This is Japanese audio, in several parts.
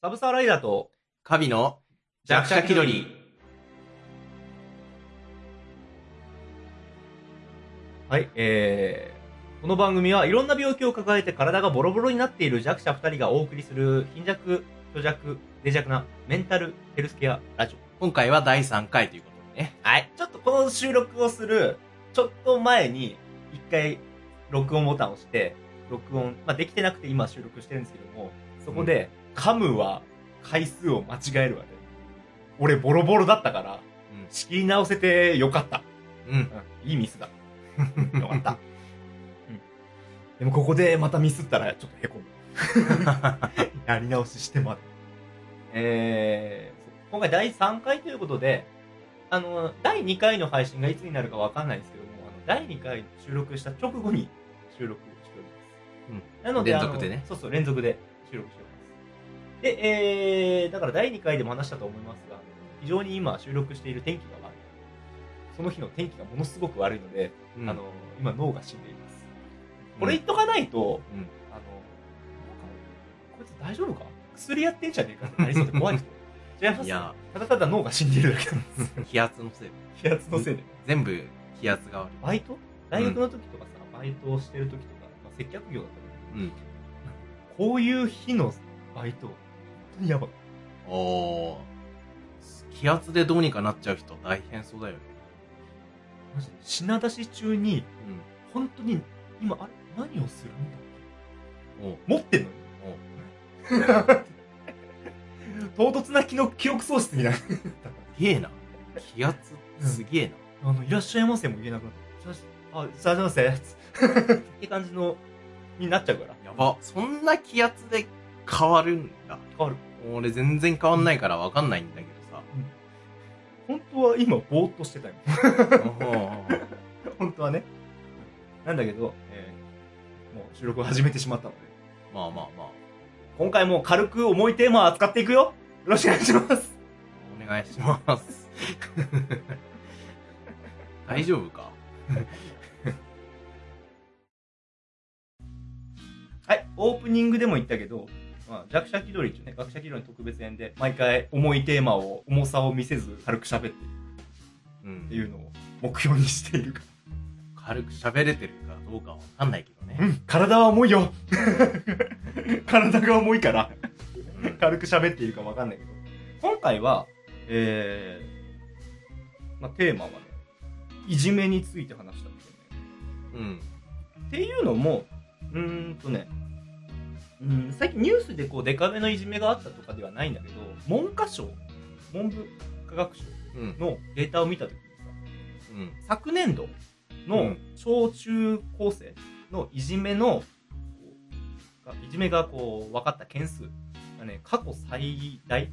サブサーライダーと、カビの弱者気取り。はい、えー、この番組はいろんな病気を抱えて体がボロボロになっている弱者二人がお送りする貧弱、虚弱、脆弱なメンタルヘルスケアラジオ。今回は第3回ということでね。はい。ちょっとこの収録をする、ちょっと前に、一回、録音ボタンを押して、録音、まあ、できてなくて今収録してるんですけども、そこで、噛むは回数を間違えるわけ。俺ボロボロだったから、仕切り直せてよかった。うん。うん。うん、いいミスだ。よかった。うん。でもここでまたミスったらちょっとへこむ。やり直ししてまで。えー、今回第3回ということで、あの、第2回の配信がいつになるかわかんないんですけども、あの、第2回収録した直後に収録しております。うん。なので、連続でねそうそう、連続で収録しております。で、えー、だから第2回でも話したと思いますが、非常に今収録している天気が悪い。その日の天気がものすごく悪いので、うんあの、今脳が死んでいます。これ言っとかないと、うん。あの、こいつ大丈夫か？薬やってんじゃねえかってなりそうで怖い人。違いますいやただただ脳が死んでいるだけなんです。気圧のせいで。気圧のせいで。全部気圧が悪い。バイト？大学の時とかさ、バイトをしてる時とか、まあ、接客業だったけど、うん。こういう日のバイト、やばい。おー。気圧でどうにかなっちゃう人大変そうだよね。マジで品出し中に、う本当に、今、あれ何をするんだっけ持ってんの？に 唐突な記憶記憶喪失みたいな。す げえな。気圧すげえな。あの、いらっしゃいませも言えなくなった。じゃあ、あ、いらっしゃいませ。って感じの、になっちゃうから。やば。そんな気圧で変わるんだ。変わる。俺全然変わんないからわかんないんだけどさ。本当は今、ぼーっとしてたよ。本当はね。なんだけど、えーもう収録を始めてしまったので、まあまあまあ。今回も軽く重いテーマを扱っていくよよろしくお願いしますお願いします。大丈夫か？はい、オープニングでも言ったけど、まあ、弱者気取りっていうね、学者気取りの特別編で、毎回重いテーマを、重さを見せず軽く喋っていくうんっていうのを目標にしているか軽く喋れてるかどうかわかんないけどら。うね。ん、体は重いよ 体が重いから、うん軽く喋っているかわかんないけど、今回は、えー、まあ、テーマはね、いじめについて話したんですよね。うん。っていうのも、うーんとね、うん、最近ニュースでこうデカめのいじめがあったとかではないんだけど、文科省、文部科学省うん。のデータを見たときにうん。さ、昨年度うのん小中高生のいじめの、いじめがこう分かった件数がね、過去最大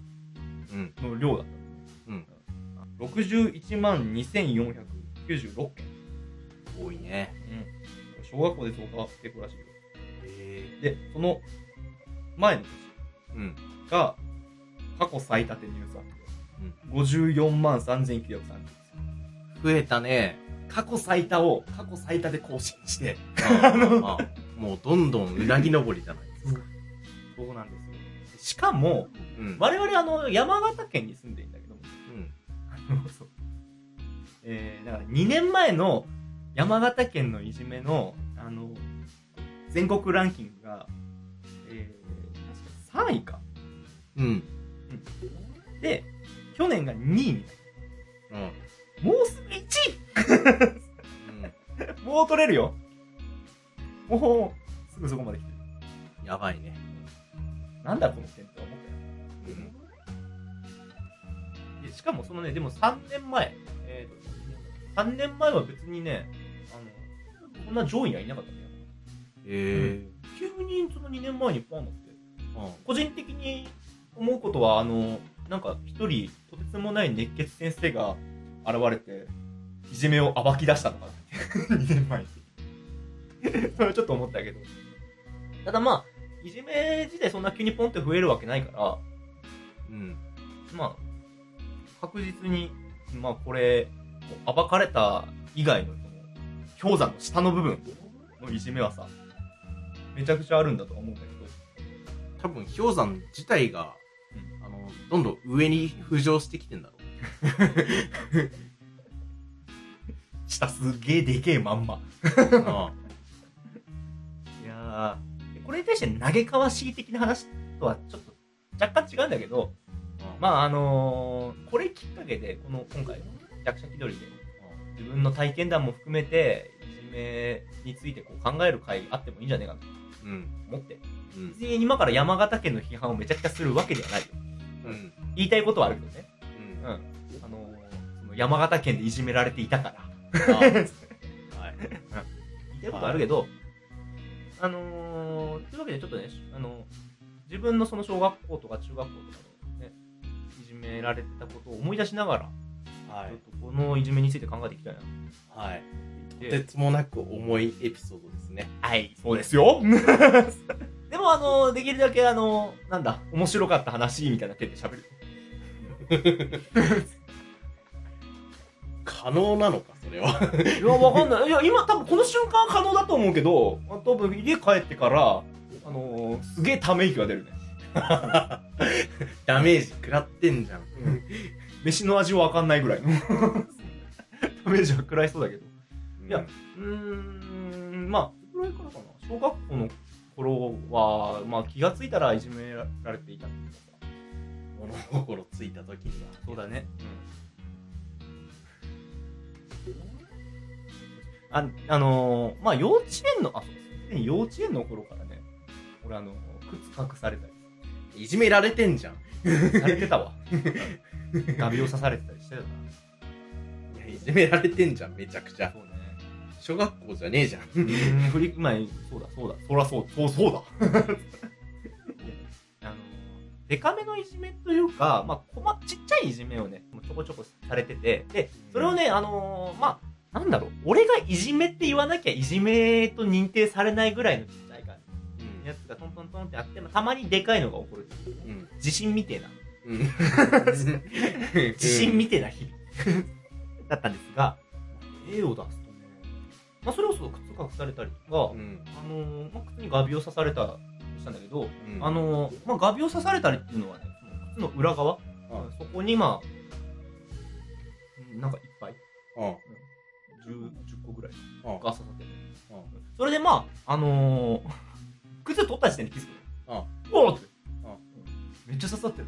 うん。の量だった。うん。61万2496件。多いね。うん。小学校で増加傾向らしいよ。えで、その前のうん。が過去最多ってニュースあって、うん。54万3930増えたね。過去最多を過去最多で更新して、まああ もうどんどんうなぎ登りじゃないですか。そうなんですよ。しかも、うん。我々あの、山形県に住んでいるんだけども、うん。あの、そう。えー、だから2年前の山形県のいじめの、あの、全国ランキングが、えー、確か3位か。うん。で、去年が2位になる。うん。もうすぐ1位もう取れるよ。もう、すぐそこまで来てる。うん。やばいね。なんだこの点って思ったよ。うん。でしかもそのね、でも3年前、えーと、3年前は別にね、あの、こんな上位にはいなかったんえ急にその2年前にポンって、えうん。個人的に思うことは、あの、なんか一人、とてつもない熱血先生が現れて、いじめを暴き出したのかなって、2年前に。それはちょっと思ったけど。ただまあ、いじめ自体そんな急にポンって増えるわけないから、うん。まあ、確実に、まあこれ、暴かれた以外のその、氷山の下の部分のいじめはさ、めちゃくちゃあるんだとは思うんだけど、多分氷山自体がどんどん上に浮上してきてんだろ 下すげえでけえまんま。あいやーこれに対して投げかわしい的な話とはちょっと若干違うんだけど、あまああのーこれきっかけで、この今回の役者気取りで、自分の体験談も含めて、いじめについてこう考える会あってもいいんじゃねえかとうん思って、うん別に今から山形県の批判をめちゃくちゃするわけではないよ。うん言いたいことはあるけどね。うんうん。あのーその山形県でいじめられていたから。あ はい言いたいことあるけど、あのー、というわけでちょっとね、あの自分のその小学校とか中学校とかでね、いじめられてたことを思い出しながら、はちょっとこのいじめについて考えていきたいなとはいとててつもなく重いエピソードですねはい、そうですよ。でも、あのできるだけ、あのなんだ、面白かった話みたいな手で喋る。可能なのかそれはいや、わかんない。いや、今多分この瞬間可能だと思うけど、あ多分家帰ってから、あのすげえため息が出るね。ダメージ食らってんじゃん飯の味わかんないぐらいの。ダメージは食らいそうだけど。いやうーん、まあ、いくらいからかな。小学校の頃は、まあ気がついたらいじめられていたっていうかさ物心ついた時にはそうだね。あ、あのーまあ幼稚園の、あ、そうですね。幼稚園の頃からね、俺あの、靴隠されたりいじめられてんじゃんされてたわ。ガビを刺されてたりしてたかいやいじめられてんじゃんめちゃくちゃら。そうね。小学校じゃねえじゃん振り、まあ、そうだ、そうだ、そらそう、そう、そうだ。あの、デカめのいじめというか、まあ、こま、ちっちゃいいじめをね、ちょこちょこされてて、で、それをね、あのーまあ、なんだろう、俺がいじめって言わなきゃいじめと認定されないぐらいのちっちゃい感じのやつがトントントンってあって、まあ、たまにでかいのが起こるっていう。うん地震みてえな、うん。地震みてえな日々だったんですが、絵を出すとね、まあ、それこそ靴隠されたりとか、うん。あのーまあ、靴にガビを刺されたりしたんだけど、うん。あのーまあ、ガビを刺されたりっていうのはね、その靴の裏側、そこにまあ、うんなんかいっぱい、うん。10, 10個ぐらいうんが刺さってる。うん。それでまあ、あのー靴取った時点で気づくの。うん。おーって、めっちゃ刺さってる。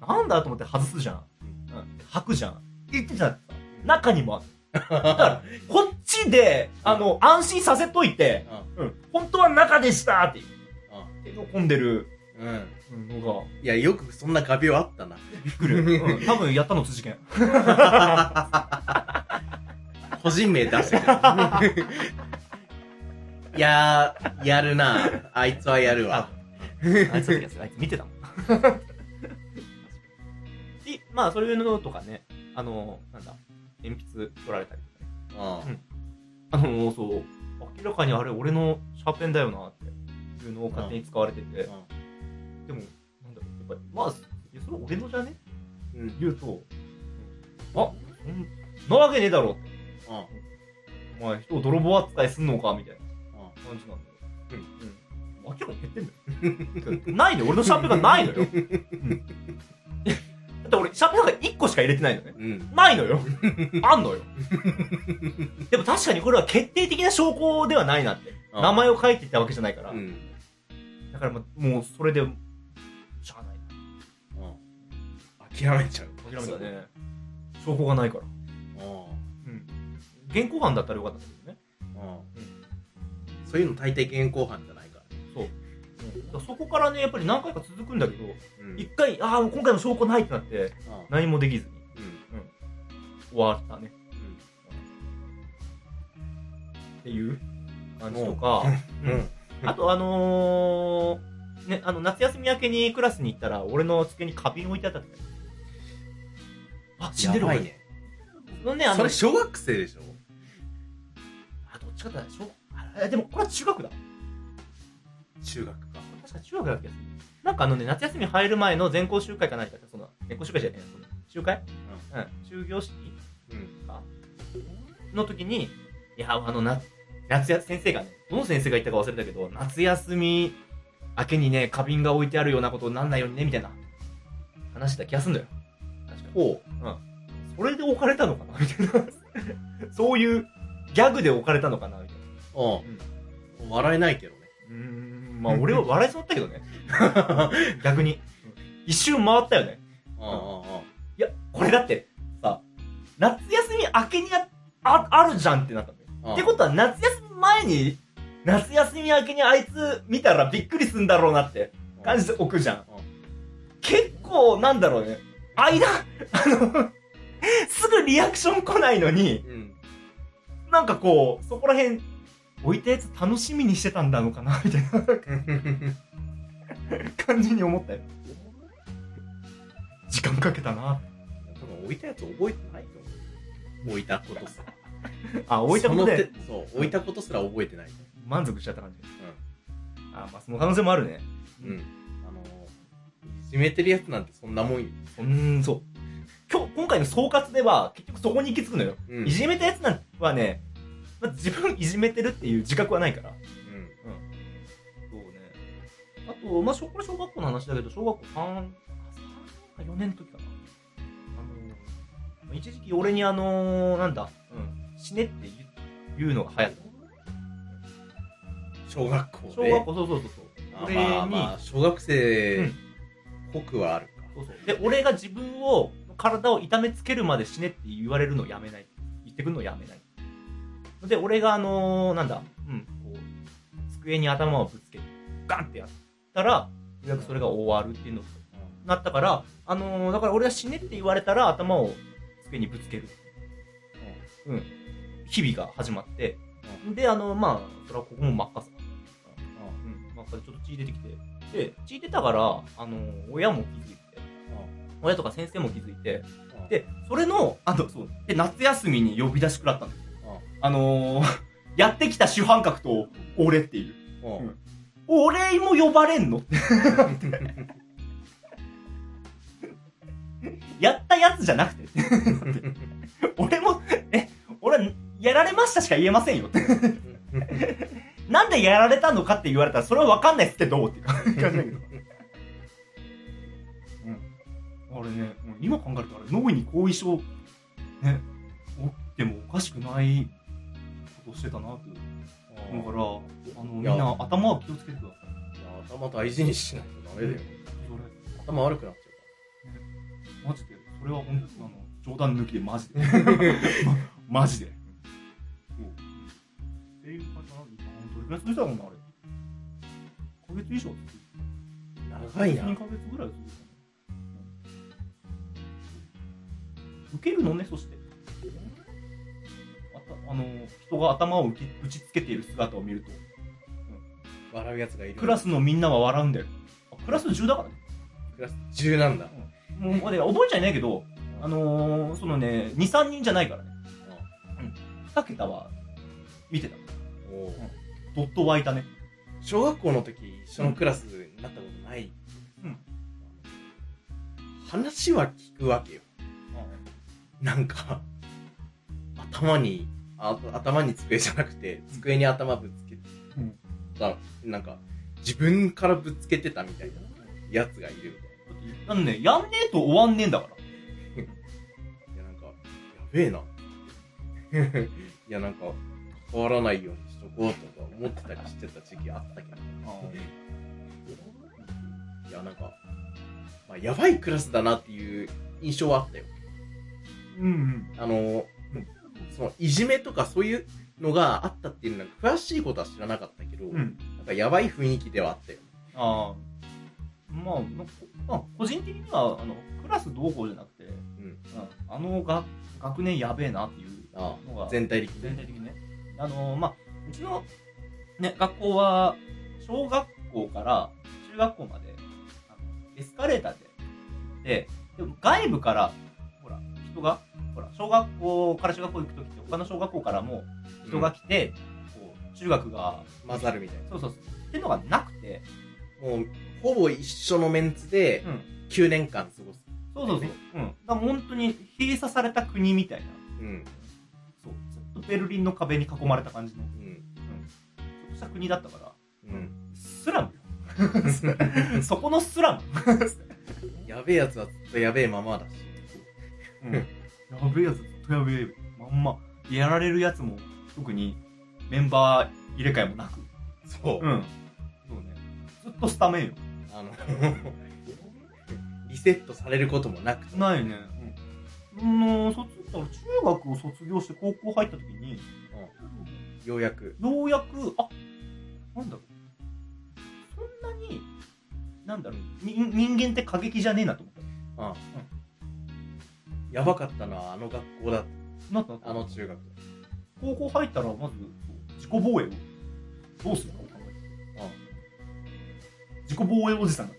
なんだと思って外すじゃん。うん。履くじゃん。言ってた中にもある。だから、こっちで、あの、安心させといて、うん、本当は中でしたって。いう、手の込んでる。うん。のが、いやよくそんな画鋲あったな。びっくり。うん、多分やったの辻健。個人名出していやーやるな。あいつはやるわ。あいつの時はあいつ見てたもん。で、まあ、そういうのとかね、あの、なんだ、鉛筆取られたりとかね。うんあの、そう、明らかにあれ俺のシャーペンだよなっていうのを勝手に使われてて、でも、なんだろう、やっぱり、まあ、いやそれ俺のじゃね？うん言うと、あ、そんなわけねえだろって。お前、人を泥棒扱いすんのかみたいな感じなんだよ。うん。うん。明らかに減ってんだよ。ないのよ俺のシャーペンがないのよ。うん。だって俺、シャーペンなんか1個しか入れてないのね。うんないのよ。あんのよ。でも確かにこれは決定的な証拠ではないなって。うん名前を書いてたわけじゃないから。うんだからもう、もうそれで、しゃあないうん諦めちゃうな。諦めたね。証拠がないから。ううん。現行犯だったらよかったんだけどね。んうんそういうの大抵現行犯じゃないそこからね、やっぱり何回か続くんだけど、うん。一回、ああ、今回も証拠ないってなって、何もできずにうん。終わったね。っていう感じとか、あとあのー、ね、あの、夏休み明けにクラスに行ったら、俺の机に花瓶置いてあった。あ、死んでる俺。やばいね。そのね、あのそれ、小学生でしょ？あ、どっちかだ、小、あでもこれは中学だ。中学か確か中学だっけなんかあのね、夏休み入る前の全校集会か何かその、全校集会じゃねえその集会？うん。終業式？うんかの時に、いや、あの、な、夏や、先生がね、どの先生が言ったか忘れたけど、夏休み明けにね、花瓶が置いてあるようなことになんないようにね、みたいな話した気がすんだよ。確かに。ほそれで置かれたのかな？みたいな。そういうギャグで置かれたのかな？みたいな。う。うん。笑えないけどね。うーん、まあ俺は笑いそうだったけどね。逆に。一周回ったよね。いや、これだって、さ、夏休み明けにあ、あ、あるじゃんってなったんだよ。ってことは夏休み前に、夏休み明けにあいつ見たらびっくりすんだろうなって感じで置くじゃん。結構、なんだろうね。間、あの、すぐリアクション来ないのに、うん。なんかこう、そこら辺、置いたやつ楽しみにしてたんだのかなみたいな感じに思ったよ。時間かけたな。多分置いたやつ覚えてないと思う。置いたことすら。あ、置いたことでそそう、置いたことすら覚えてない。満足しちゃった感じ。あ、まあその可能性もあるね。うん。うん。あのー、いじめてるやつなんてそんなもんよ。うーん、そう。今日、今回の総括では、結局そこに行き着くのよ。うんいじめたやつなんはね、まあ、自分いじめてるっていう自覚はないから。うん。そうね。あと、まあ、小これ小学校の話だけど、小学校3、3か4年の時かな。あの、一時期俺にあのなんだ、うん、死ねって言う言うのが流行った。小学校で？小学校、そうそうそうそう。あ俺に、まあまあ、小学生うんっぽくはあるか。そうそう。で、俺が自分を、体を痛めつけるまで死ねって言われるのをやめない。言ってくるのをやめない。で、俺があのーなんだ、うん、こう、机に頭をぶつけて、ガンってやったら、ようやくそれが終わるっていうのになったから、あのーだから俺が死ねって言われたら頭を机にぶつける。うん。日々が始まって、で、あのまあ、それはここも真っ赤さ。うん、真っ赤でちょっと血出てきて。で、血出たから、あの親も気づいて、親とか先生も気づいて、で、それの、あの、そう、で、夏休みに呼び出し食らったんですよ。あのー、やってきた主犯格と俺っていう。うん。うん。俺も呼ばれんの やったやつじゃなくて。俺も、え、俺はやられましたしか言えませんよ。なんでやられたのかって言われたら、それはわかんないっすけど、って感じだけど。うん。あれね、今考えるとあれ、脳に後遺症、ね、起きてもおかしくないことをしてたなって。だから、あの、みんな頭は気をつけてください。いや頭大事にしないとダメだよ。それ、頭悪くなっちマジで、それは本当あの、冗談抜きでマジで。ま マジで。そていう感じなのに、どれくらい続いたもんな、あれ。1ヶ月以上。長いな。2ヶ月ぐらい続いたね。受けるのね、そして。あの、人が頭を打ちつけている姿を見ると、笑うやつがいる。クラスのみんなは笑うんだよ。あクラス10だからね。クラス10なんだ。もう、ね、覚えちゃいないけど、あのー、そのね、2、3人じゃないからね。2桁は見てた。おうドット湧いたね。小学校の時一緒のクラスになったことない。うん話は聞くわけよ。なんか、頭に、あ頭に机じゃなくて、机に頭ぶつけてうんた、なんか、自分からぶつけてたみたいなやつがいるみたいあのね、やんねえと終わんねえんだから。な。いや、なんか、やべえな。いや、なんか、関わらないようにしとこうとか思ってたりしてた時期あったけど。いや、なんか、まあ、やばいクラスだなっていう印象はあったよ。うんうん。あの、その、いじめとかそういうのがあったっていうのは、詳しいことは知らなかったけど、うん。なんかやばい雰囲気ではあったよ。ああ。まあ、まあ、個人的には、あの、クラスどうこうじゃなくて、うん。うん、あのが学年やべえなっていうあのが、全体的に。全体的にね。あのまあ、うちの、ね、学校は、小学校から中学校まで、エスカレーターで行って、でも外部から、ほら、人が、ほら、小学校から中学校行くときって、他の小学校からも人が来て、こう、中学が、混ざるみたいそうそうそう、っていうのがなくて、な。もう、ほぼ一緒のメンツでうん、9年間過ごす。そうそうそう、うん。だ本当に閉鎖された国みたいな、うん。そう、ずっとベルリンの壁に囲まれた感じの、うん。ちょっとした国だったから、うん。スラムよ。そこのスラム。やべべえやつはずっとやべえままだし。うん。やべえやつ、ずっとやべえ。まんま。やられるやつも、特にメンバー入れ替えもなく。そう。うん。そうね。ずっとスタメンよ。あの、リセットされることもなくて。ない。ね。うん。の卒だから中学を卒業して高校入った時に、ようやく。ようやく、あ、なんだろう。そんなに、なんだろう、人間って過激じゃねえなと思った。うん。やばかったのはあの学校だっなった。あの中学。高校入ったら、まず、自己防衛をどうするかを考えて。自己防衛おじさんだっ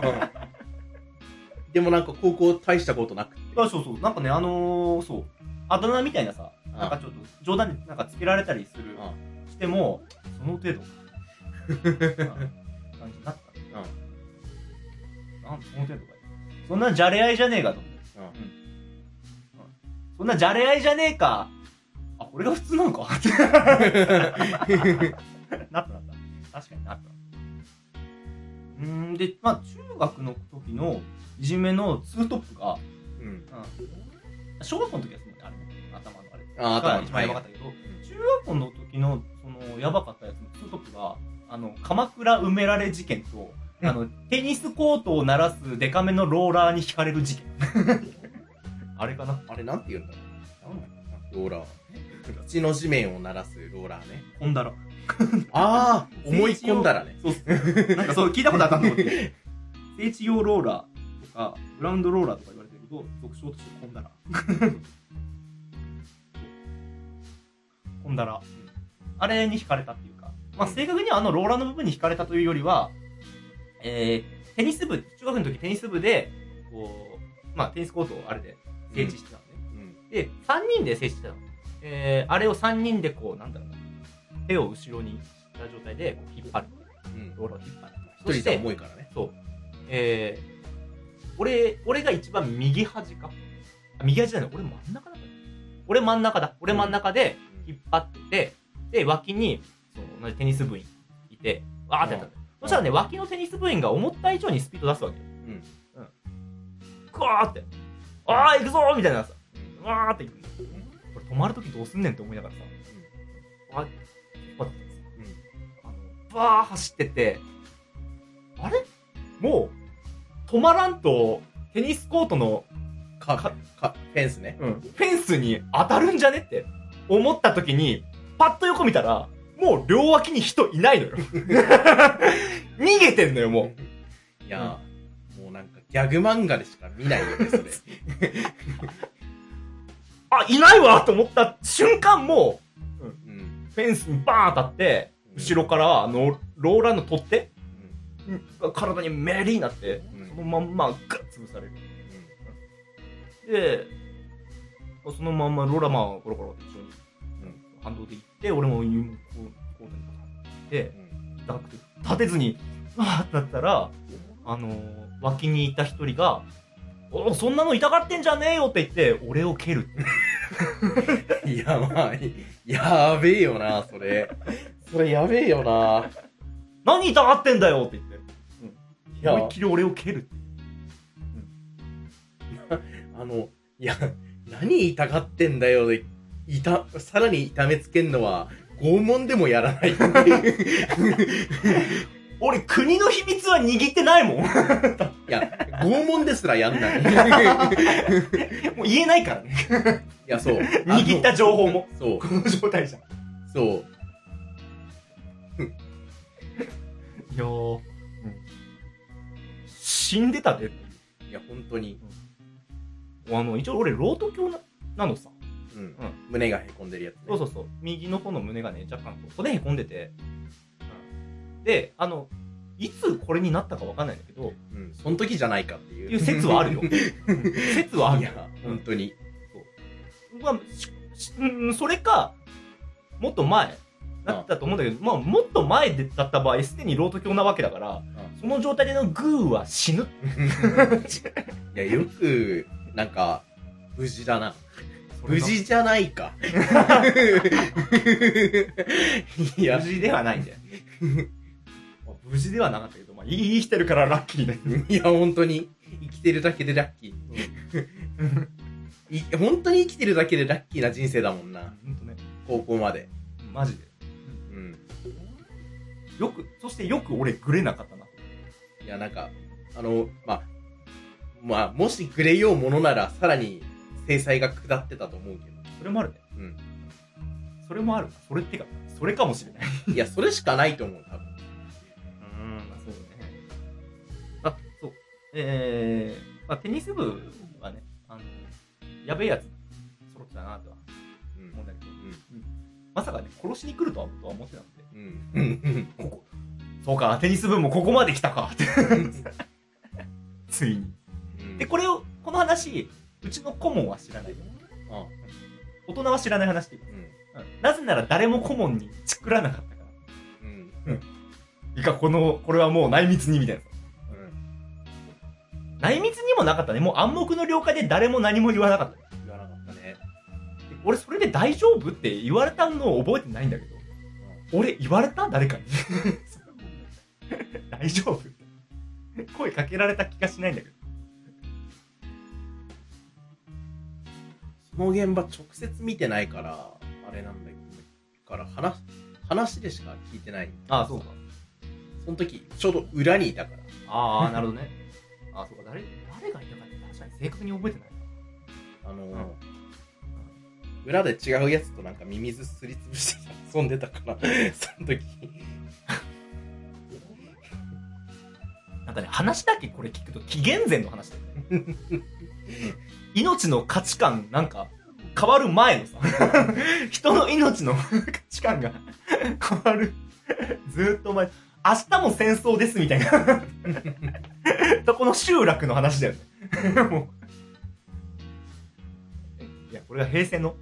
た。でもなんか高校大したことなくて。あそうそう。なんかね、あのー、そう。あだ名みたいなさ、なんかちょっと冗談でなんかつけられたりする、しても、その程度。うん感じになった。なんその程度かよそんなじゃれ合いじゃねえかと思。そんなじゃれ合いじゃねえか。あ、これが普通なのか なったなった。確かになった。うーん、で、まあ中学の時のいじめのツートップが、うん。うん。うん小学校の時はそのあれね、頭のあれ。あ、頭が一番やばかったけど、中学校の時の、その、やばかったやつのツートップが、あの、鎌倉埋められ事件と、うんあの、テニスコートを鳴らすデカめのローラーに引かれる事件。あれかな？あれなんて言うんだろう。ローラー。土の地面を鳴らすローラーね。ほんだら。ああ、思い込んだらね。そうっす。なんかそう、聞いたことあったんと思って。聖地用ローラーとか、グラウンドローラーとか言われてるけど、俗称としてコンダラ。コンダラ。あれに惹かれたっていうか、まあ正確にはあのローラーの部分に惹かれたというよりは、えー、テニス部、中学の時テニス部で、こう、まあテニスコートをあれで整地してたのね。うん。で、3人で接してたの。えー、あれを3人でこう、なんだろうな、手を後ろにした状態でこう引っ張る。うん。ローラーを引っ張る。一人じゃい。重いからね。そう。えー、俺、俺が一番右端か？あ右端じゃない、俺真ん中だった。俺真ん中だ。俺真ん中で引っ張ってて、で、脇に、その、同じテニス部員いて、わーってやったんだよ。そしたらね、脇のテニス部員が思った以上にスピード出すわけよ。うん。クワーって。あー、行くぞーみたいなさ。うわーって行く。これ止まるときどうすんねんって思いながらさ、わーって引っ張っててさ。あの、バー走ってって、あれ？もう、止まらんと、テニスコートの、か、かか、フェンスね。フェンスに当たるんじゃねって思った時に、パッと横見たら、もう両脇に人いないのよ。逃げてんのよ、もいやー、もうなんかギャグ漫画でしか見ないよね、それ。う。あ、いないわと思った瞬間、もうん。う、フェンスにバーン当たって、後ろから、あの、ローラーの取っ手が体にメリーになって、うん。そのまんまガッ潰される。で、そのまんまローラーマンコロコロ一緒にうん。反動で行って、俺もこう、コートに立って、うん。痛くて立てずに、わーってなったら、あのー脇にいた一人が、おそんなの痛がってんじゃねえよって言って、俺を蹴る。いや、まあ、やべえよな、それ。それやべえよな。何痛がってんだよって言って。いや思いっきり俺を蹴るって。あの、いや、何痛がってんだよで、いた、さらに痛めつけんのは、拷問でもやらないっていう。俺、国の秘密は握ってないもん。いや、拷問ですらやんない。い もう言えないからね。や、そう。握った情報も。そう。この状態じゃそう。やー、死んでたでいや、本当に。あの、一応俺、ロート鏡ななのさ。うん。胸がへこんでるやつね。そうそうそう。右の方の胸がね、若干こう骨へこんでて。で、あの、いつこれになったかわかんないんだけど、うん。その時じゃないかっていう。説はあるよ。説はあるよ。本当に。まあ、ししうん、それか、もっと前だったと思うんだけど、まあ、もっと前でだった場合、すでにロート鏡なわけだから、その状態でのグーは死ぬ。いや、よく、なんか、無事だな。無事じゃないか。いや無、事ではないんだよ。まあ無事ではなかったけど、まあ、生きてるからラッキーだよ。いや、本当に、生てるだけでラッキー。い本当に生きてるだけでラッキーな人生だもんな。ほんとね。高校まで。マジで。うん。よく、そしてよく俺グレなかったな。いや、なんか、あの、まあ、まあ、もしグレようものなら、さらに制裁が下ってたと思うけど。それもあるね。うん。それもある。それってか、それかもしれない。いや、それしかないと思う、多分。うん、そうね。あ、そう。えー、まあ、テニス部はね、あの、やべえやつ、揃ってたなとはうん思うんだけど、まさかね、殺しに来るとはとは思ってなくて、うん。うん。ここ、そうか、テニス部もここまで来たかって。ついに。うん。で、これを、この話、うちの顧問は知らない。あ、大人は知らない話でいい。うん。うんなぜなら誰も顧問にチクらなかったから。うん。いいか、この、これはもう内密にみたいな。うん。内密にもなかったね。もう暗黙の了解で誰も何も言わなかった。言わなかったね。俺それで大丈夫って言われたのを覚えてないんだけど。俺言われた？誰かに？大丈夫？声かけられた気がしないんだけど。の現場直接見てないから、あれなんだけど、から話、話でしか聞いてない。ああ、そうか。その時、ちょうど裏にいたから。ああ、なるほどね。ああ、そうか。誰、誰がいたかって確かに正確に覚えてないな。あのー裏で違うやつとなんかミミズすりつぶして遊んでたから、その時。なんかね、話だけこれ聞くと紀元前の話だよね。命の価値観なんか変わる前のさ、人の命の 価値観が変わる。ずーっと前、明日も戦争ですみたいな。とこの集落の話だよね。もう。いや、これが平成の、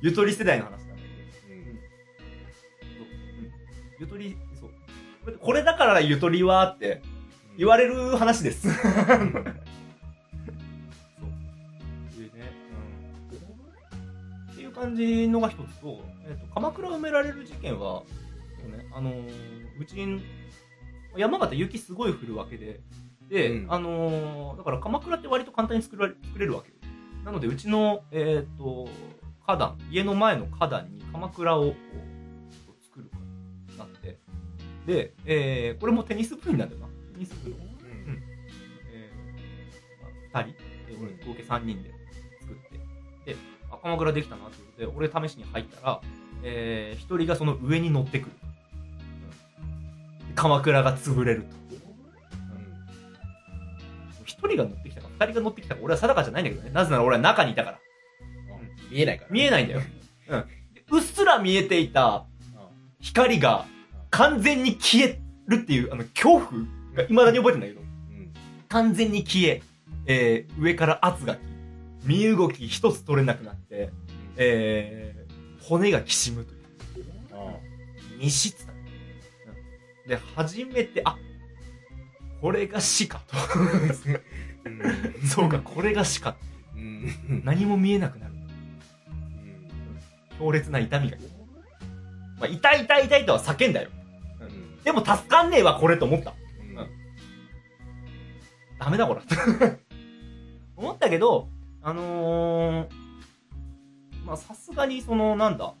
ゆとり世代の話だけど。そうゆとり。これだからゆとりはって言われる話です。そう。でね、うん。っていう感じのが一つと、えっ、と、鎌倉埋められる事件は、そうね、あのーうちに、山形雪すごい降るわけで、で、うんあのーだから鎌倉って割と簡単に作られ作れるわけよ。なので、うちの、えっ、と、花壇、家の前の花壇に鎌倉をで、えーこれもテニス部員なんだよな。テニス部の、うんえーまあ、2人、えー俺合計3人で作って、で、あ、鎌倉できたなってことで、俺試しに入ったら、えー、1人がその上に乗ってくる。うんで鎌倉が潰れると。1人が乗ってきたか、2人が乗ってきたか、俺は定かじゃないんだけどね。なぜなら俺は中にいたから。見えないから。見えないんだよ。うん。でうっすら見えていた光が完全に消えるっていう、あの、恐怖が未だに覚えてんだけど、うん。完全に消え、えー、上から圧がき、身動き一つ取れなくなって、えー、骨がきしむという。あ密室だ、うんで、初めて、あ、これが死かと。うん。そうか、これが死か。うん。何も見えなくなる。強烈な痛みが。まあ、痛い痛い痛いとは叫んだよ。うん。でも助かんねえわ、これと思った。うん。ダメだこれ。思ったけど、あのー、まあさすがにその、なんだ、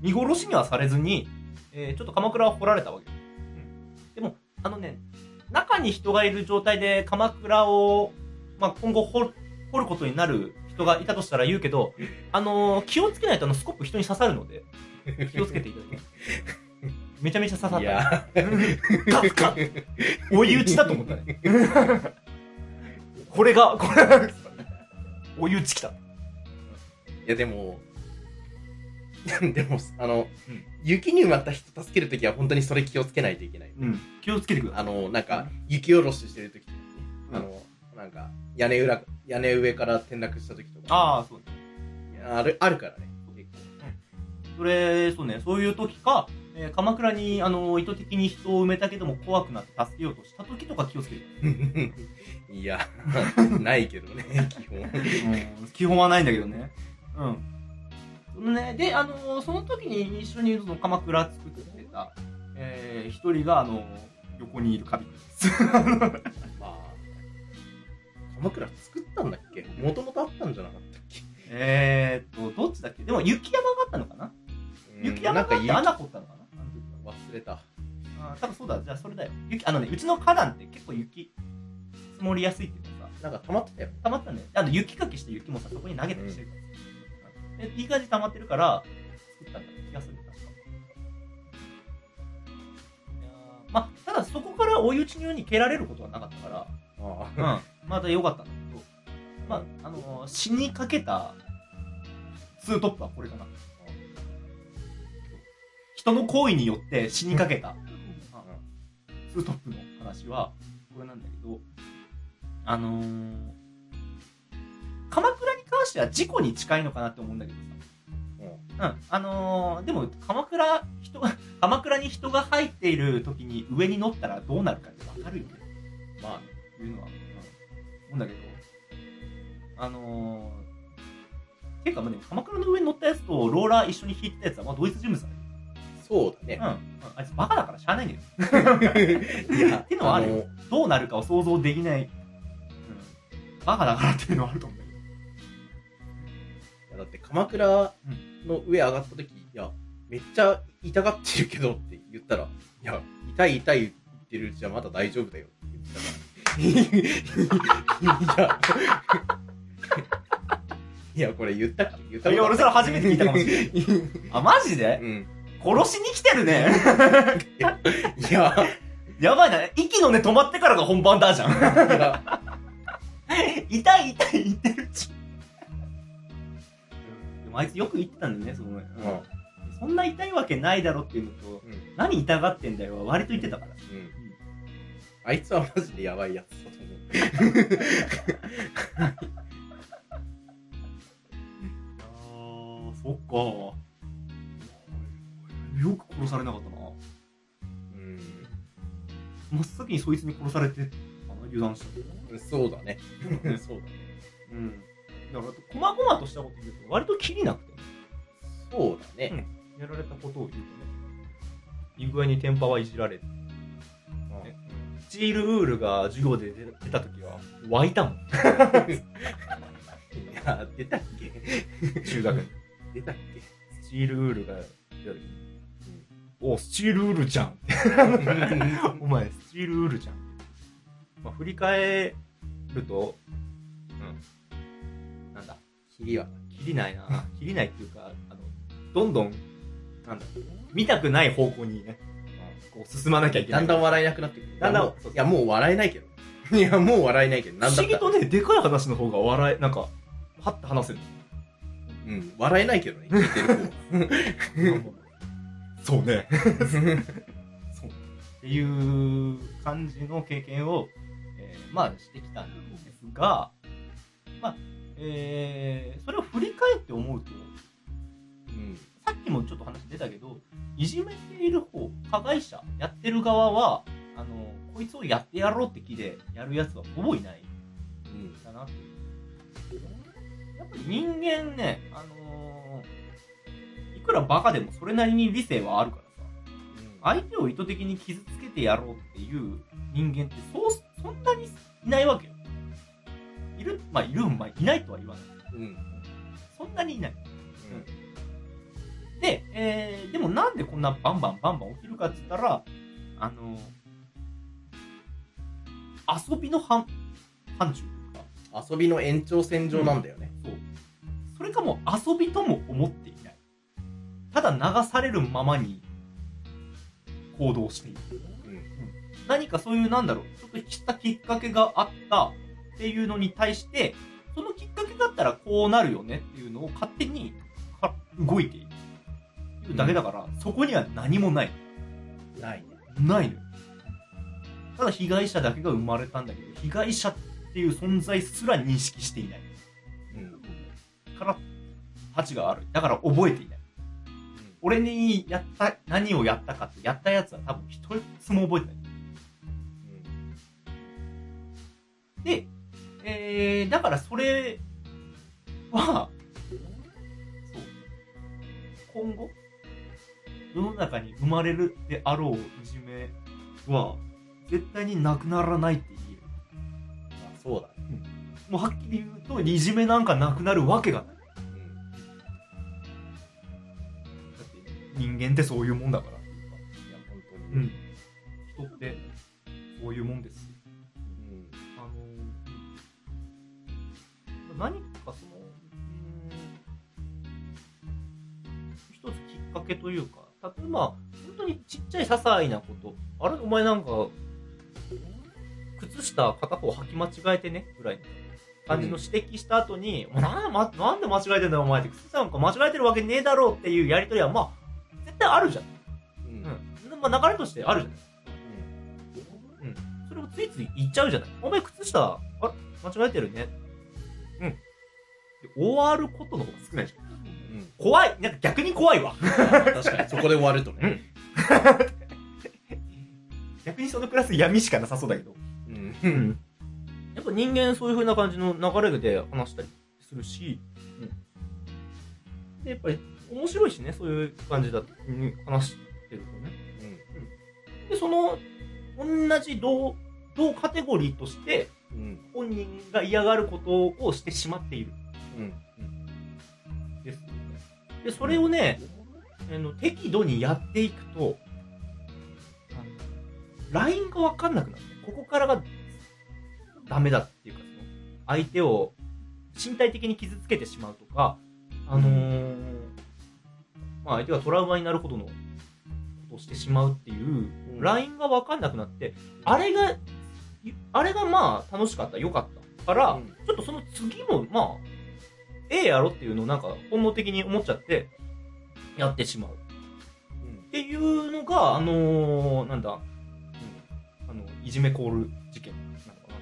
見殺しにはされずに、えーちょっと鎌倉は掘られたわけよ。でも、あのね、中に人がいる状態で鎌倉を、まあ今後掘る掘ることになる人がいたとしたら言うけど、あのー気をつけないとあのスコップ人に刺さるので、気をつけていただきます。めちゃめちゃ刺さった。いや、ガッガッ追い打ちだと思ったね。これが、これが、追い打ちきた。いやでも、でも、あの、うん雪に埋まった人助けるときは本当にそれ気をつけないといけない。うん。気をつけてください。あの、なんか、雪下ろししてるときとかね、うんあの、なんか、屋根裏、屋根上から転落したときとか。ああ、そう。ある、あるからね。結それ、そうね、そういう時か、えー鎌倉に、あの、意図的に人を埋めたけども怖くなって助けようとした時とか気をつけて。いや、ないけどね、基本。うん。基本はないんだけどね。うん。そのね、で、あの、その時に一緒にその鎌倉作ってた、えー、一人が、あの、横にいるカビ。まあ、鎌倉作ったんだっけ？もともとあったんじゃなかったっけ？えーっと、どっちだっけ？でも雪山があったのかな？雪山があって穴掘ったのかな？忘れた。あー多分そうだ、じゃあそれだよ。雪、あのね、うちの花壇って結構雪積もりやすいっていうかさ、なんか溜まってたよ。溜まったんだよ。あの雪かきした雪もさ、そこに投げたりしてるからさ、でいい感じに溜まってるから、作ったんだ気がする、確か。まあ、ただそこから追い打ちのように蹴られることはなかったから、あうん、まだ良かったんだけど、まあ、あのー死にかけたツートップはこれかな。人の行為によって死にかけた。ツートップの話はこれなん。だけど、あのー鎌倉に関しては事故に近いのかなって思うん。だけどさ。うん。あのーでも鎌倉、人が、鎌倉に人が入っている時に上に乗ったらどうなるかってわかるよね。まあ、っていうのは、うん、思うん。だけど、あのー、ていうか、まあ、でも鎌倉の上に乗ったやつとローラー一緒に引いてたやつは、まあ、同一人物だね。そうだねうん。。あいつバカだからしゃあないんだよ。いや、ってのはあるよどうなるかを想像できない。うん。バカだからっていうのはあると思うんだけど。いやだって鎌倉の上上がった時、いや、めっちゃ痛がってるけどって言ったら、いや、痛い痛い言ってるうちはまだ大丈夫だよって言ってたから。いや、いや、これ言ったっけ？言ったいや、俺それ初めて聞いたかもしれない。あ、マジで？うん。殺しに来てるね。いや、やばいな。息の根止まってからが本番だじゃん。痛い痛い言ってるし。でもあいつよく言ってたんだよね、その、うん。そんな痛いわけないだろっていうのと、うん。何痛がってんだよは割と言ってたから。うん。あいつはマジでやばいやつだと思う。あー、そっか。よく殺されなかったな。うん。真っ先にそいつに殺されてかな、油断したけど。そうだね。そうだね。うん。だから、こまごまとしたこと言うと、割とキリなくて、そうだね。やられたことを言うとね、いい具合にテンパはいじられて、スチールウールが授業で出出た時は、湧いたもん。いや、出たっけ？中学に。出たっスチールウールが出た時に、おスチールウールじゃん。け お前、スチールウールじゃん。まあ、振り返ると、うん。なんだ、キリは。切りないな。切りないっていうか、あの、どんどん、なんだ、見たくない方向にね、こう進まなきゃいけない。だんだん笑えなくなってくる。だんだんいやもういや、もう笑えないけど。いや、もう笑えないけど、なん不だったら思議とね、でかい話の方が笑え、なんか、パッと話せる。うん、笑えないけどね、聞いてる方は。そうね。そう。っていう感じの経験を、えーまあしてきたんですが、まあ、えーそれを振り返って思うと、うん。さっきもちょっと話出たけど、いじめている方、加害者、やってる側は、あの、こいつをやってやろうって気でやるやつはほぼいないうん。んだなって。やっぱり人間ね、あのーいくらバカでもそれなりに理性はあるからさ、相手を意図的に傷つけてやろうっていう人間ってそう、そんなにいないわけよ。いるまあ、いるまあ、いないとは言わない。うん。そんなにいない。で、えー、でもなんでこんなバンバンバンバン起きるかって言ったら、あの遊びの範、範疇というか、遊びの延長線上なんだよね。そう。それかもう遊びとも思っていない。ただ流されるままに行動している。うん。何かそういうなんだろう、ちょっとしたきっかけがあったっていうのに対して、そのきっかけだったらこうなるよねっていうのを勝手にか動いているだけだから、そこには何もない。ないね。ないのよ。ただ被害者だけが生まれたんだけど、被害者っていう存在すら認識していない。うん。から、価値がある。だから覚えていない。俺にやった、何をやったかって、やったやつは多分一つも覚えてない。で、えー、だからそれは、そう。今後、世の中に生まれるであろういじめは、絶対になくならないって言える。まあ、そうだね。もうはっきり言うと、いじめなんかなくなるわけがない。人間ってそういうもんだからいうか。いや、本当に。うん。人って、そういうもんですよ。うんあのー何かその、一つきっかけというか、例えば、本当にちっちゃい些細なこと、あれお前なんか、靴下片方履き間違えてね？ぐらいの感じの指摘した後に、お前なんまなんで間違えてんだよお前って、靴下なんか間違えてるわけねえだろうっていうやりとりは、まあ、絶対あるじゃん。うんうん。まあ流れとしてあるじゃない。それをついつい言っちゃうじゃない。お前靴下、あれ間違えてるね。うん。で終わることの方が少ないじゃん。うん怖い。なんか逆に怖いわ。確かに、そこで終わるとね。逆にそのクラス闇しかなさそうだけど。うん。やっぱ人間そういう風な感じの流れで話したりするし、で、やっぱり面白いしね、そういう感じだ、うん話してるとね。で、その、同じ同、同カテゴリーとして、うん。本人が嫌がることをしてしまっている。うん。ですよね。で、それをね、あの適度にやっていくと、ラインがわかんなくなって、ここからがダメだっていうか、その相手を身体的に傷つけてしまうとか、あのーまあ相手がトラウマになるほどのことをしてしまうっていう、うんラインがわかんなくなって、あれが、あれがまあ楽しかった、良かったから、うんちょっとその次も、まあ、ええやろっていうのをなんか本能的に思っちゃって、やってしまう。っていうのが、あのーなんだ、うんあの、いじめコール事件なのか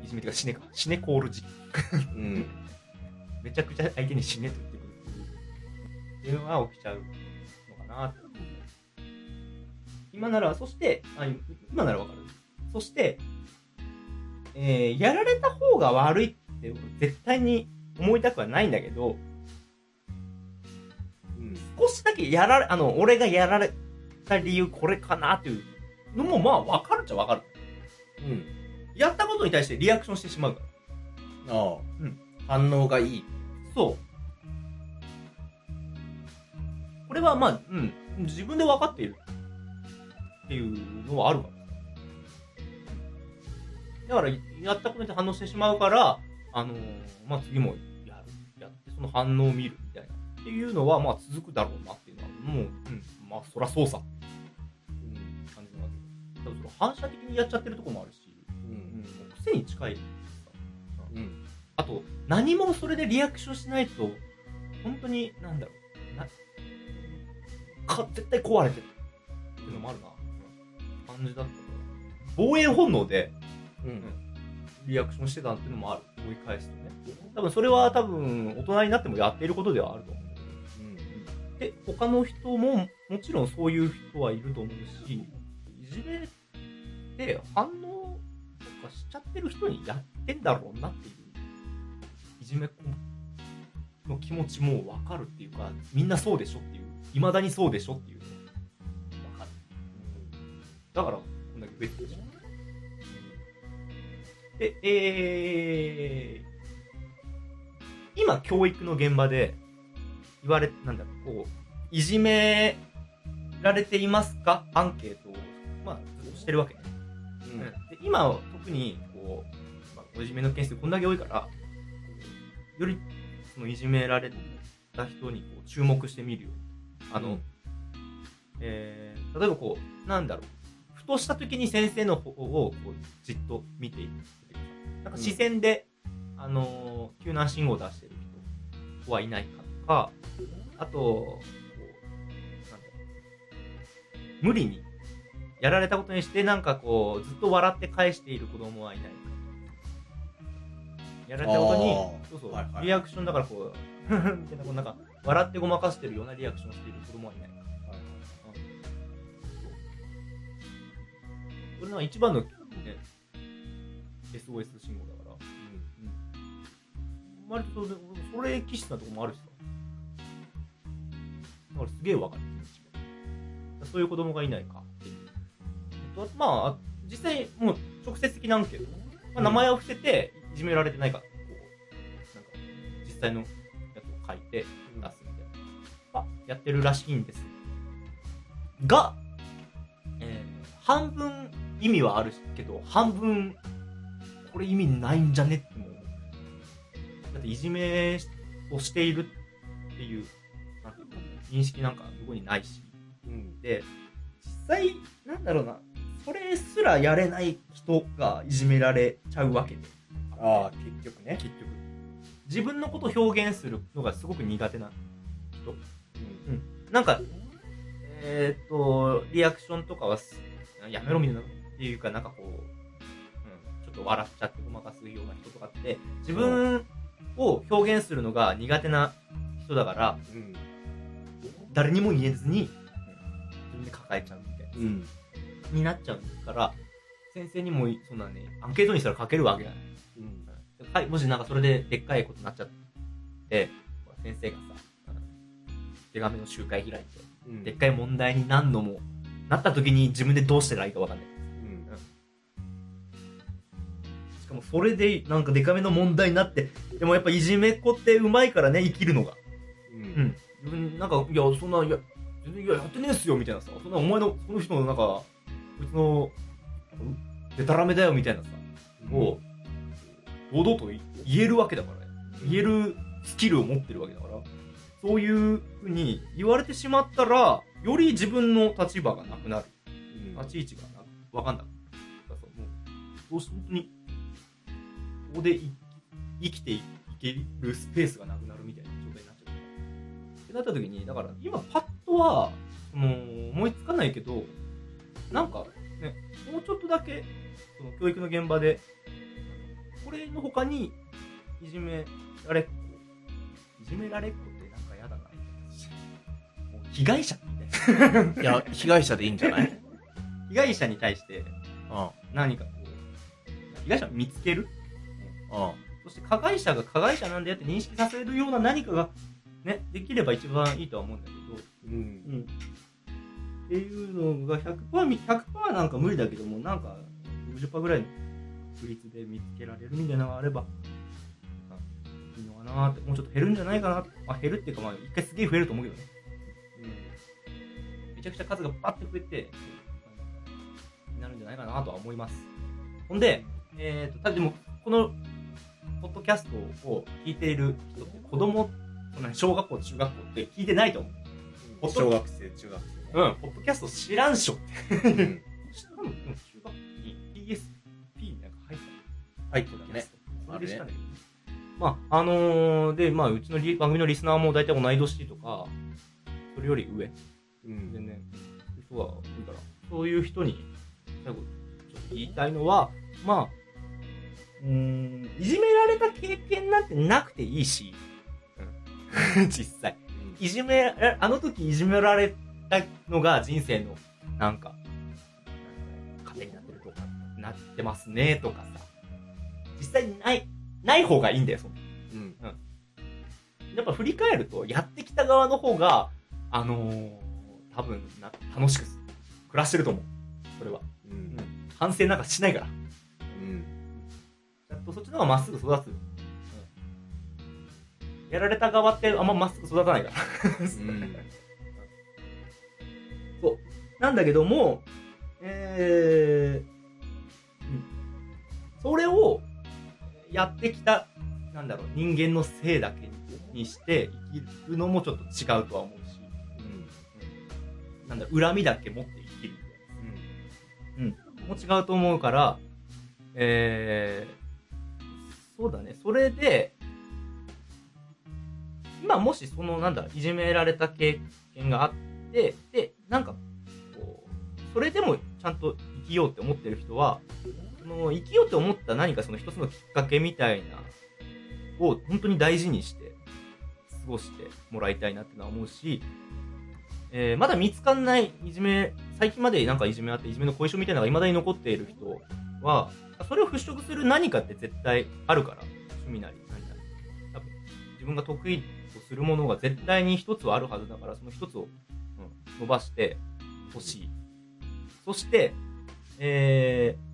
な。いじめっていうか死ねか。死ねコール事件。うん。めちゃくちゃ相手に死ねとのが起きちゃうのかな。今なら、そして、あ今ならわかる。そして、えーやられた方が悪いって絶対に思いたくはないんだけど、うん。少しだけやられ、あの、俺がやられた理由これかなっていうのもまあわかるっちゃわかる。うん。やったことに対してリアクションしてしまうから。ああ。うん反応がいい。そう。これはまあ、うん、自分で分かっているっていうのはあるかも。だから、やったことに反応してしまうから、あのーまあ次もやる、やってその反応を見るみたいな。っていうのは、まあ続くだろうなっていうのは、もう、うん、まあそらそうさ。うん。感じのわけただその反射的にやっちゃってるところもあるし、ううんん。、癖に近いさうん。あと、何もそれでリアクションしないと、本当に、なんだろう、な、か、絶対壊れてるっていうのもあるな、感じだった。防衛本能でうん。リアクションしてたっていうのもある。思い返すとね。多分それは多分、大人になってもやっていることではあると思う。で、他の人も、もちろんそういう人はいると思うし、いじめって反応とかしちゃってる人にやってんだろうなっていう、いじめの気持ちもわかるっていうか、みんなそうでしょっていう、未だにそうでしょっていうのわかる。だから、こんだけ増えてるじゃん。で、えー、今、教育の現場で、言われ、なんだろう、こう、いじめられていますか？アンケートを、まあ、ずっとしてるわけね。うん。で今は特に、こう、まあ、いじめの件数こんだけ多いから、より、そのいじめられた人にこう注目してみるように。あの、うんえー、例えばこう、なんだろう、ふとした時に先生の方をこうじっと見ている。なんか視線で、あのー救難信号を出してる人はいないかとか、あと、こう、なんだろう、無理にやられたことにして、なんかこう、ずっと笑って返している子供はいないか。やられたことにそうそう、はいはいリアクションだからこう、みたいな、こうなんか、笑ってごまかしてるようなリアクションしている子供はいないか。これが一番の、ね、SOS 信号だから、割とそれ気質なとこもあるしさ。だからすげえわかる。そういう子供がいないかっていう。まあ、実際もう直接的なアンケート。まあ、名前を伏せていじめられてないかこ実際のやつを書いて出すみたいな、あやってるらしいんです。が、えー半分意味はあるけど半分これ意味ないんじゃねっても思う。だっていじめをしているっていう認識なんか向こうにないし。うん。で実際なんだろうな。それすらやれない人がいじめられちゃうわけで。ああ、結局ね。結局自分のことを表現するのがすごく苦手なうん。なんかえーっとリアクションとかはすやめろみたいなっていうかなんかこう、うん、ちょっと笑っちゃってごまかすような人とかって自分を表現するのが苦手な人だからうん。誰にも言えずに、うん自分で抱えちゃうみたいなうん。になっちゃうから先生にもそんなねアンケートにしたら書けるわけじゃないうん。はい、もしなんかそれででっかいことになっちゃって、先生がさ、うん手紙の集会開いて、うん。でっかい問題に何度もなった時に自分でどうしたらいいかわかんない。うん。しかもそれでなんかデカめの問題になって、でもやっぱいじめっ子ってうまいからね、生きるのが。うん。うん。自分なんか、いや、そんな、いや、全然、いや、やってねえっすよ、みたいなさ。そんなお前の、その人のなんか、こいつの、でたらめだよ、みたいなさ。を、堂々と言えるわけだからね。言えるスキルを持ってるわけだから、そういうふうに言われてしまったら、より自分の立場がなくなる。うん。立ち位置がなわかんなくなる。だからどうし本当に、ここでい生きていけるスペースがなくなるみたいな状態になっちゃう。ってなった時に、だから今パッとは、その思いつかないけど、なんかね、もうちょっとだけ、その教育の現場で、これの他に、いじめられっ子、いじめられっ子ってなんか嫌だな、みたいな。もう被害者みたいな。いや、被害者でいいんじゃない？被害者に対して、うん。何かこう、被害者を見つける？うん。そして加害者が加害者なんだよって認識させるような何かが、ね、できれば一番いいとは思うんだけど、うん。っていうのが100%み、100%なんか無理だけども、なんか60%ぐらいの比率で見つけられるみたいなのがあれば、いいのかなって、もうちょっと減るんじゃないかなまあ減るっていうか、まあ一回すげえ増えると思うけどね。めちゃくちゃ数がバッて増えて、になるんじゃないかなとは思います。ほんで、えっ、と、ただでも、この、ポッドキャストを聞いている人って子供、小学校、中学校って聞いてないと思う。うん。小学生、中学生ね。うん、ポッドキャスト知らんしょって。うん。知らんの？でも中学校にた入ってたね。それでしたんだけど、まあ、あのーで、まあ、うちのリ番組のリスナーも大体同い年とか、それより上、うん。全然、人が多いから、そういう人に、最後、ちょっと言いたいのは、まあ、うーん、いじめられた経験なんてなくていいし、うん、実際。いじめ、えあの時いじめられたのが人生の、なんか、糧になってるとか、なってますね、とかさ。実際にない、ない方がいいんだよ、そんなうん。やっぱ振り返ると、やってきた側の方が、あのー、多分な、楽しく暮らしてると思う。それは。うん。反省なんかしないから。うん。ちゃんとそっちの方がまっすぐ育つ。うんやられた側ってあんままっすぐ育たないから。うん。そう。なんだけども、えー、うんそれをやってきた、なんだろう、人間のせいだけにして生きるのもちょっと違うとは思うし、なんだろう、恨みだけ持って生きるみたいな。も違うと思うから、えー、そうだね、それで、今もしその、なんだろう、いじめられた経験があって、で、なんか、こう、それでもちゃんと生きようって思ってる人は、その生きようって思った何かその一つのきっかけみたいな、を本当に大事にして、過ごしてもらいたいなってのは思うし、えーまだ見つかんないいじめ、最近までなんかいじめあって、いじめの後遺症みたいなのが未だに残っている人は、それを払拭する何かって絶対あるから、趣味なり何なり。多分、自分が得意とするものが絶対に一つはあるはずだから、その一つを、うん、伸ばしてほしい。そして、えー、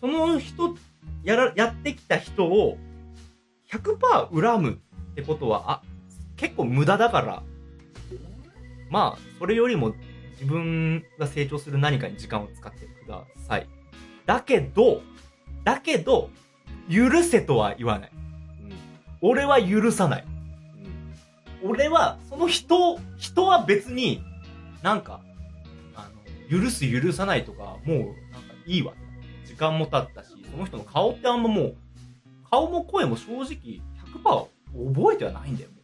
その人、やら、やってきた人を100%恨むってことは、あ、結構無駄だから、まあ、それよりも自分が成長する何かに時間を使ってください。だけど、だけど、許せとは言わない。うん。俺は許さない。うん。俺は、その人、人は別に、なんか、あの、許す許さないとか、もう、なんかいいわ。時間も経ったし、その人の顔ってあんまもう、顔も声も正直100%覚えてはないんだよ。うん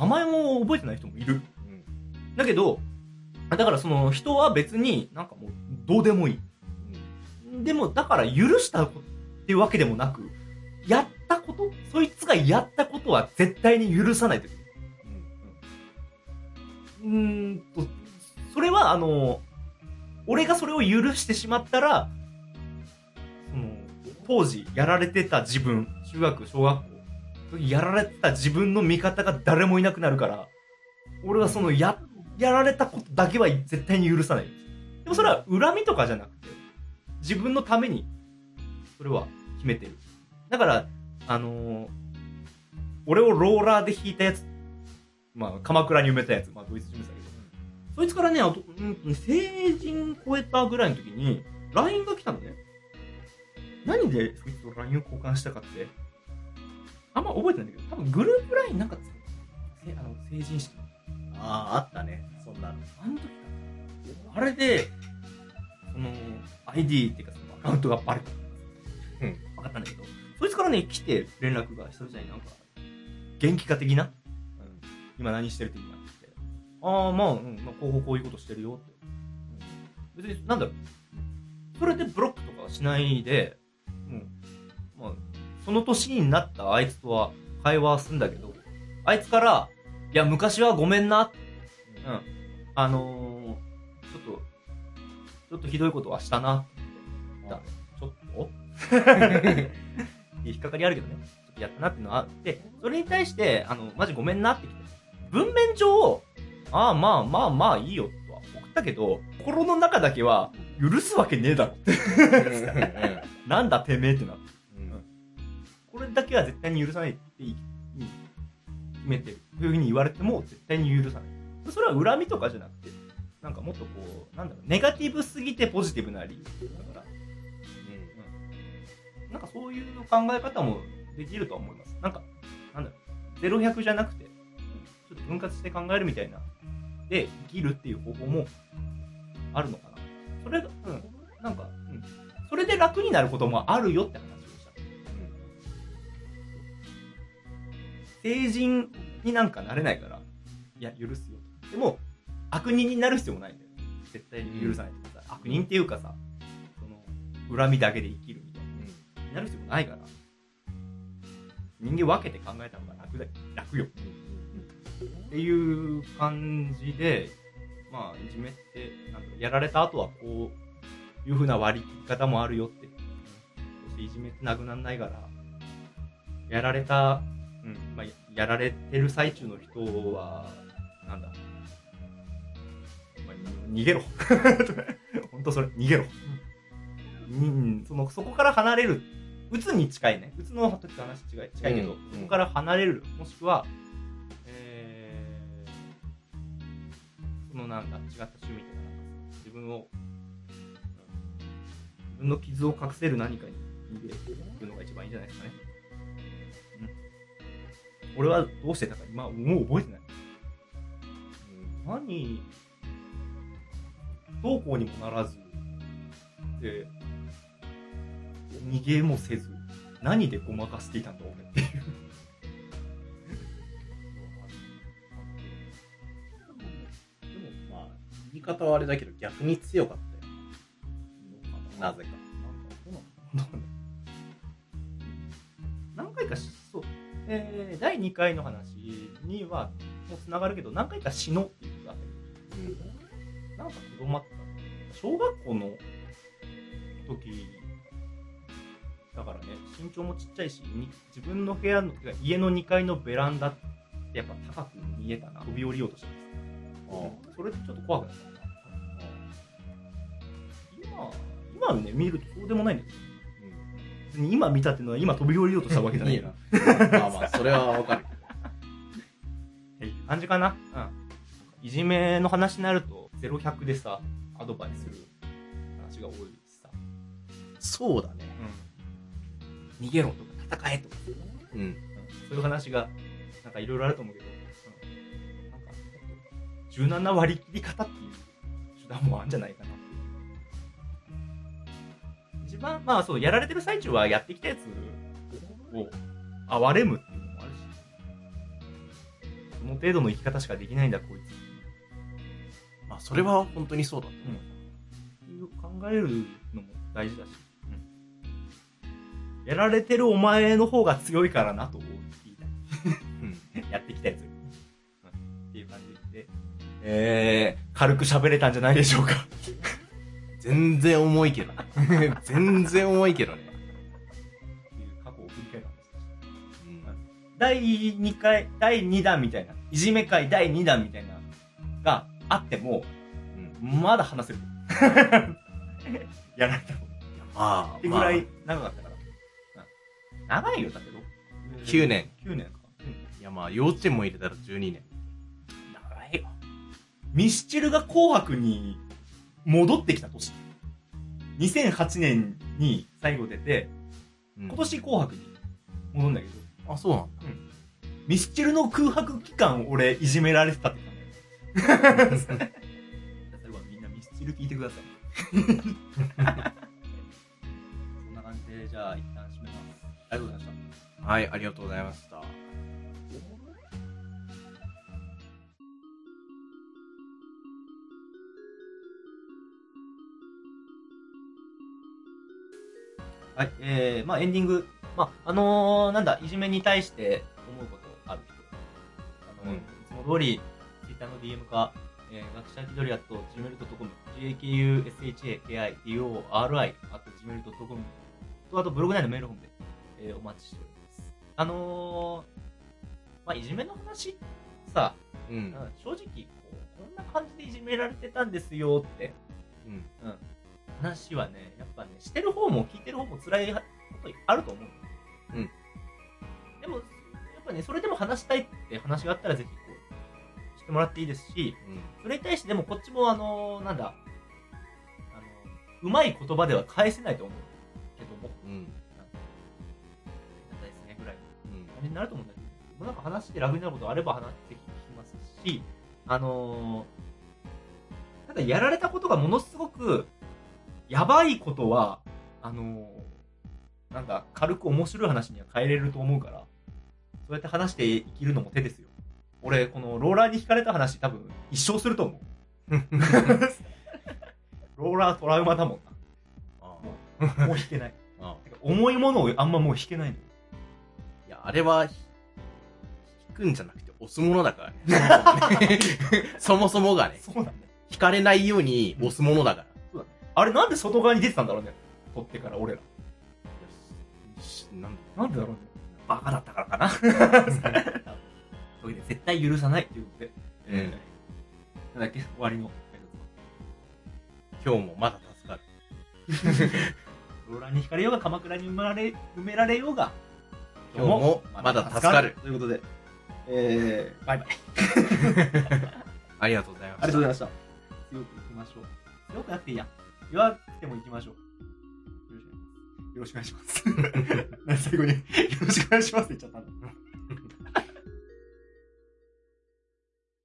名前も覚えてない人もいる。うん。だけど、だからその人は別になんかもうどうでもいい。でも、だから許したっていうわけでもなく、やったことそいつがやったことは絶対に許さないという。うーんと、それはあの、俺がそれを許してしまったら、当時やられてた自分、中学、小学校、やられてた自分の味方が誰もいなくなるから、俺はそのや、やられたことだけは絶対に許さない。でもそれは恨みとかじゃなくて、自分のために、それは決めてる。だから、あのー俺をローラーで引いたやつ、まあ、鎌倉に埋めたやつ、まあ、ドイツ人だけど、そいつからね、あと、うん、成人超えたぐらいの時に、LINE が来たのね。何でそいつと LINE を交換したかって、あんま覚えてないんだけど、多分グループ LINE なんかつけあの成人式のああ、あったね。そんなの。あの時かなあれで、その、ID っていうかそのアカウントがバレた。うん。分かったんだけど、そいつからね、来て連絡が久々になんか、元気化的な、うん、今何してる的なって。ああ、まあ、うん、まあ、こうこういうことしてるよって。うん、別に、なんだろう。それでブロックとかはしないで、まあ、その年になったあいつとは会話はすんだけど、あいつから、いや、昔はごめんなうん。あのー、ちょっと、ちょっとひどいことはしたなって言ったのちょっと？引っかかりあるけどね。ちょっとやったなっていうのはあって、それに対して、あの、マジごめんなって来て。文面上、ああ、まあまあまあいいよとは送ったけど、心の中だけは、許すわけねえだろ。なんだてめえってなって。これだけは絶対に許さないって言い決めてる。というふうに言われても絶対に許さない。それは恨みとかじゃなくて、なんかもっとこう、なんだろう、ネガティブすぎてポジティブな理由だから、なんかそういう考え方もできるとは思います。なんか、なんだろう、0100じゃなくて、ちょっと分割して考えるみたいな、で、生きるっていう方法もあるのかな。それが、うん、なんか、うん、それで楽になることもあるよって話成人になんかなれないから、いや、許すよ。でも、悪人になる必要もないんだよ。絶対に許さないでください。悪人っていうかさ、その、恨みだけで生きるみたいな。になる必要もないから、人間分けて考えた方が楽だ楽よ。っていう感じで、まあ、いじめって、なんやられた後はこういう風な割り切り方もあるよって。そしていじめってなくならないから、やられた、うん、まあ、やられてる最中の人は、なんだ、まあ、逃げろ。本当それ、逃げろ。うん、その、そこから離れる。うつに近いね。うつの時と話違い近いけど、うんそこから離れる。もしくは、えー、そのなんだ、違った趣味とかなんか、自分を、うん自分の傷を隠せる何かに逃げるのが一番いいんじゃないですかね。うん。俺はどうしてたか今、もう覚えてない。何、どうこうにもならず、で、逃げもせず、何でごまかしていたんだ俺っていう。でもまあ、言い方はあれだけど逆に強かったよ。なぜか。なんか何回かえー、第2回の話には、もう繋がるけど、何回か死のうっていうあったけど、なんか子供あった。小学校の時、だからね、身長もちっちゃいし、に自分の部屋の、家の2階のベランダってやっぱ高く見えたな。飛び降りようとしてます。それでちょっと怖くなったな。今、今ね、見るとそうでもないんだけど、別に今見たっていうのは今飛び降りようとしたわけじゃないいいなな。。まあまあ、それはわかる。感じかな？うん。いじめの話になると、0、100でさ、アドバイスする話が多いしさ。そうだね。逃げろとか戦えとか、うん。うんそういう話が、なんかいろいろあると思うけど、うん、なんか、柔軟な割り切り方っていう手段もあるんじゃないかな。一番、まあそう、やられてる最中はやってきたやつを憐れむっていうのもあるし、その程度の生き方しかできないんだ、こいつ。まあ、それは本当にそうだとっていう考えるのも大事だし、うん、やられてるお前の方が強いからなと言いたい。うん。やってきたやつ。うんっていう感じで、えー、軽く喋れたんじゃないでしょうか。全然重いけどね。全然重いけどね。第2回、第2弾みたいな、いじめ会第2弾みたいな、があっても、うん。まだ話せる。やられたこと。まあっ、てぐまあら、い長かったから。うん長いよ、だけど。9年。9年か。うんいやまあ、幼稚園も入れたら12年。長いよ。ミスチルが紅白に戻ってきた年。2008年に最後出て、うん今年紅白に戻るんだけど、あ、そうなんだ。ミスチルの空白期間俺いじめられてたって感じ。最後はみんなミスチル聞いてください。そんな感じで、じゃあ一旦締めます。ありがとうございました。はい、ありがとうございました。はい、えー、まあエンディング。まあ、あのー、なんだ、いじめに対して思うことある人。あの、うんいつも通り、Twitter の DM か、えー、学者気取りやと gmail.com、gakushakidori、あと gmail.com と、あとブログ内のメールホームで、えーお待ちしております。あのー、まあいじめの話、さ、うん。うん正直こう、こんな感じでいじめられてたんですよって、うん。うん。話はね、やっぱね、してる方も聞いてる方も辛いことあると思う。うん。でも、やっぱね、それでも話したいって話があったらぜひこう、してもらっていいですし、それに対してでもこっちもあのなんだ、あの、うまい言葉では返せないと思うけども、うん。うん。なんかですね、ぐらいのうん。感じになると思うんだけど、もうなんか話して楽になることあれば話して聞きますし、あのー、ただやられたことがものすごく、やばいことは、あのー、なんだ、軽く面白い話には変えれると思うから、そうやって話して生きるのも手ですよ。俺、このローラーに惹かれた話多分一生すると思う。ローラートラウマだもんあな。もう弾けない。重いものをあんまもう弾けないの。いや、あれは、ひ引くんじゃなくて押すものだからね。そもそもがね、そうだよ。引かれないように押すものだから。あれなんで外側に出てたんだろうね。取ってから俺ら。しなんなんでだろうね。バカだったからかな。というわけで、絶対許さないということで。うんなんだっけ終わりの。今日もまだ助かる。ローラーに惹かれようが、鎌倉に埋められ、埋められようが、今日もまだ助かる。ということで、えー、バイバイ。ありがとうございました。ありがとうございました。強くいきましょう。強くなっていいや。弱くてもいきましょう。よろしくお願いします。最後に、よろしくお願いしますって言っちゃったんだ。